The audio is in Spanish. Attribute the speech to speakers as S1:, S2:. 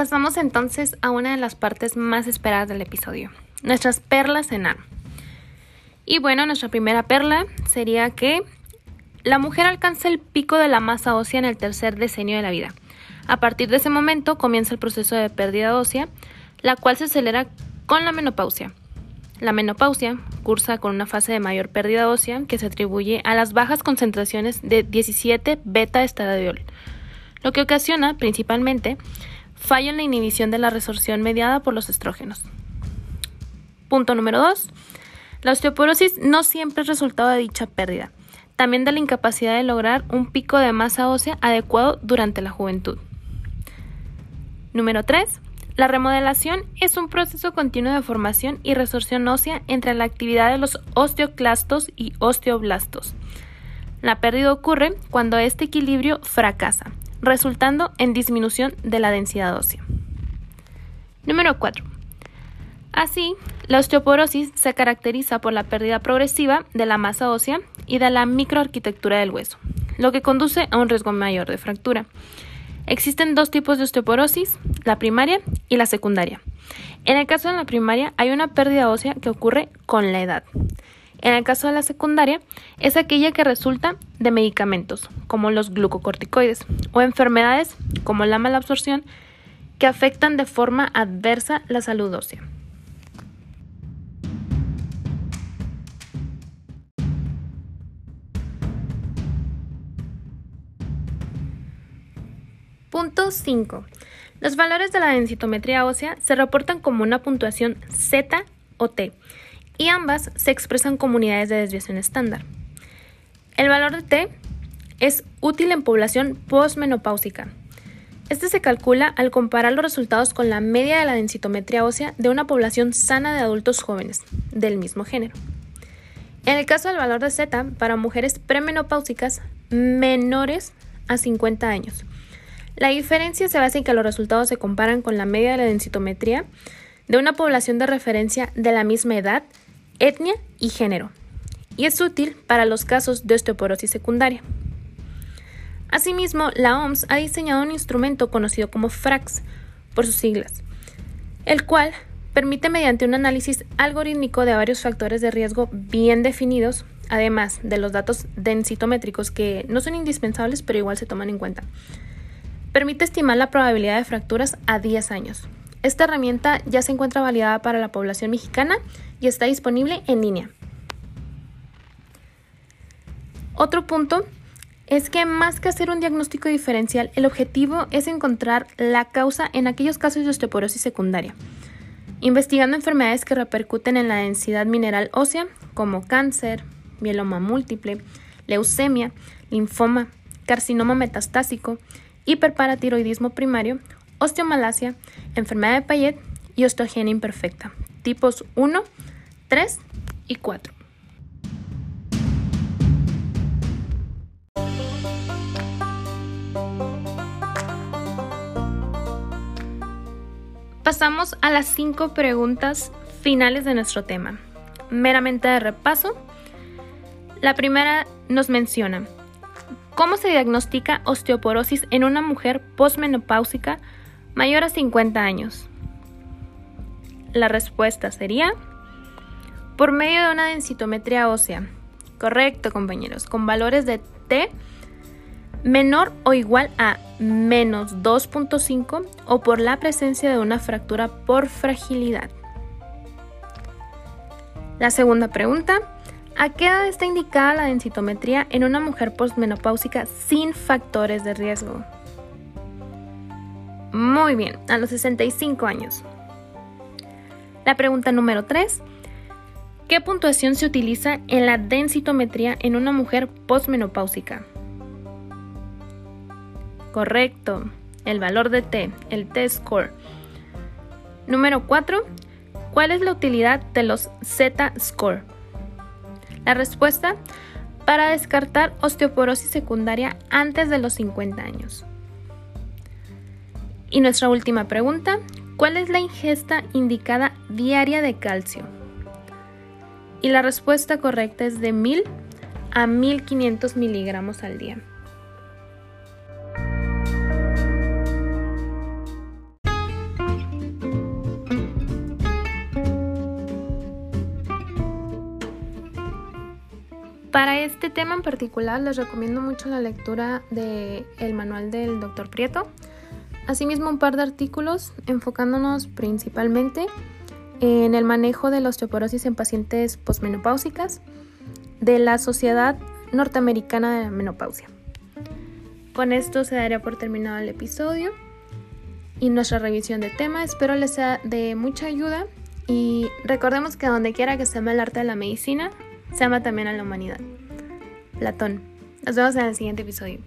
S1: Pasamos entonces a una de las partes más esperadas del episodio, nuestras perlas en A. Y bueno, nuestra primera perla sería que la mujer alcanza el pico de la masa ósea en el tercer decenio de la vida. A partir de ese momento comienza el proceso de pérdida ósea, la cual se acelera con la menopausia. La menopausia cursa con una fase de mayor pérdida ósea que se atribuye a las bajas concentraciones de 17 beta-estradiol, lo que ocasiona principalmente fallo en la inhibición de la resorción mediada por los estrógenos. Punto número 2. La osteoporosis no siempre es resultado de dicha pérdida, también de la incapacidad de lograr un pico de masa ósea adecuado durante la juventud. Número 3. La remodelación es un proceso continuo de formación y resorción ósea entre la actividad de los osteoclastos y osteoblastos. La pérdida ocurre cuando este equilibrio fracasa, resultando en disminución de la densidad ósea. Número 4. Así, la osteoporosis se caracteriza por la pérdida progresiva de la masa ósea y de la microarquitectura del hueso, lo que conduce a un riesgo mayor de fractura. Existen dos tipos de osteoporosis, la primaria y la secundaria. En el caso de la primaria hay una pérdida ósea que ocurre con la edad. En el caso de la secundaria es aquella que resulta de medicamentos, como los glucocorticoides, o enfermedades como la mala absorción, que afectan de forma adversa la salud ósea. Punto 5. Los valores de la densitometría ósea se reportan como una puntuación Z o T y ambas se expresan como unidades de desviación estándar. El valor de T es útil en población postmenopáusica. Este se calcula al comparar los resultados con la media de la densitometría ósea de una población sana de adultos jóvenes del mismo género. En el caso del valor de Z para mujeres premenopáusicas menores a 50 años, la diferencia se basa en que los resultados se comparan con la media de la densitometría de una población de referencia de la misma edad, etnia y género, y es útil para los casos de osteoporosis secundaria. Asimismo, la OMS ha diseñado un instrumento conocido como FRAX, por sus siglas, el cual permite mediante un análisis algorítmico de varios factores de riesgo bien definidos, además de los datos densitométricos que no son indispensables pero igual se toman en cuenta, Permite estimar la probabilidad de fracturas a 10 años. Esta herramienta ya se encuentra validada para la población mexicana y está disponible en línea. Otro punto es que más que hacer un diagnóstico diferencial, el objetivo es encontrar la causa en aquellos casos de osteoporosis secundaria, investigando enfermedades que repercuten en la densidad mineral ósea, como cáncer, mieloma múltiple, leucemia, linfoma, carcinoma metastásico, hiperparatiroidismo primario, osteomalacia, enfermedad de Payet y osteogenia imperfecta, tipos 1, 3 y 4. Pasamos a las cinco preguntas finales de nuestro tema. Meramente de repaso. La primera nos menciona, ¿Cómo se diagnostica osteoporosis en una mujer posmenopáusica mayor a 50 años? La respuesta sería por medio de una densitometría ósea. Correcto, compañeros, con valores de T menor o igual a menos 2.5 o por la presencia de una fractura por fragilidad. La segunda pregunta ¿A qué edad está indicada la densitometría en una mujer postmenopáusica sin factores de riesgo? Muy bien, a los 65 años. La pregunta número 3. ¿Qué puntuación se utiliza en la densitometría en una mujer postmenopáusica? Correcto, el valor de T, el T-score. Número 4. ¿Cuál es la utilidad de los Z-score? La respuesta, para descartar osteoporosis secundaria antes de los 50 años. Y nuestra última pregunta, ¿cuál es la ingesta indicada diaria de calcio? Y la respuesta correcta es de 1000 a 1500 miligramos al día. Para este tema en particular les recomiendo mucho la lectura del manual del doctor Prieto, asimismo un par de artículos enfocándonos principalmente en el manejo de la osteoporosis en pacientes posmenopáusicas de la Sociedad Norteamericana de la Menopausia. Con esto se daría por terminado el episodio y nuestra revisión de tema. Espero les sea de mucha ayuda y recordemos que donde quiera que se ame el arte de la medicina, se ama también a la humanidad. Platón. Nos vemos en el siguiente episodio.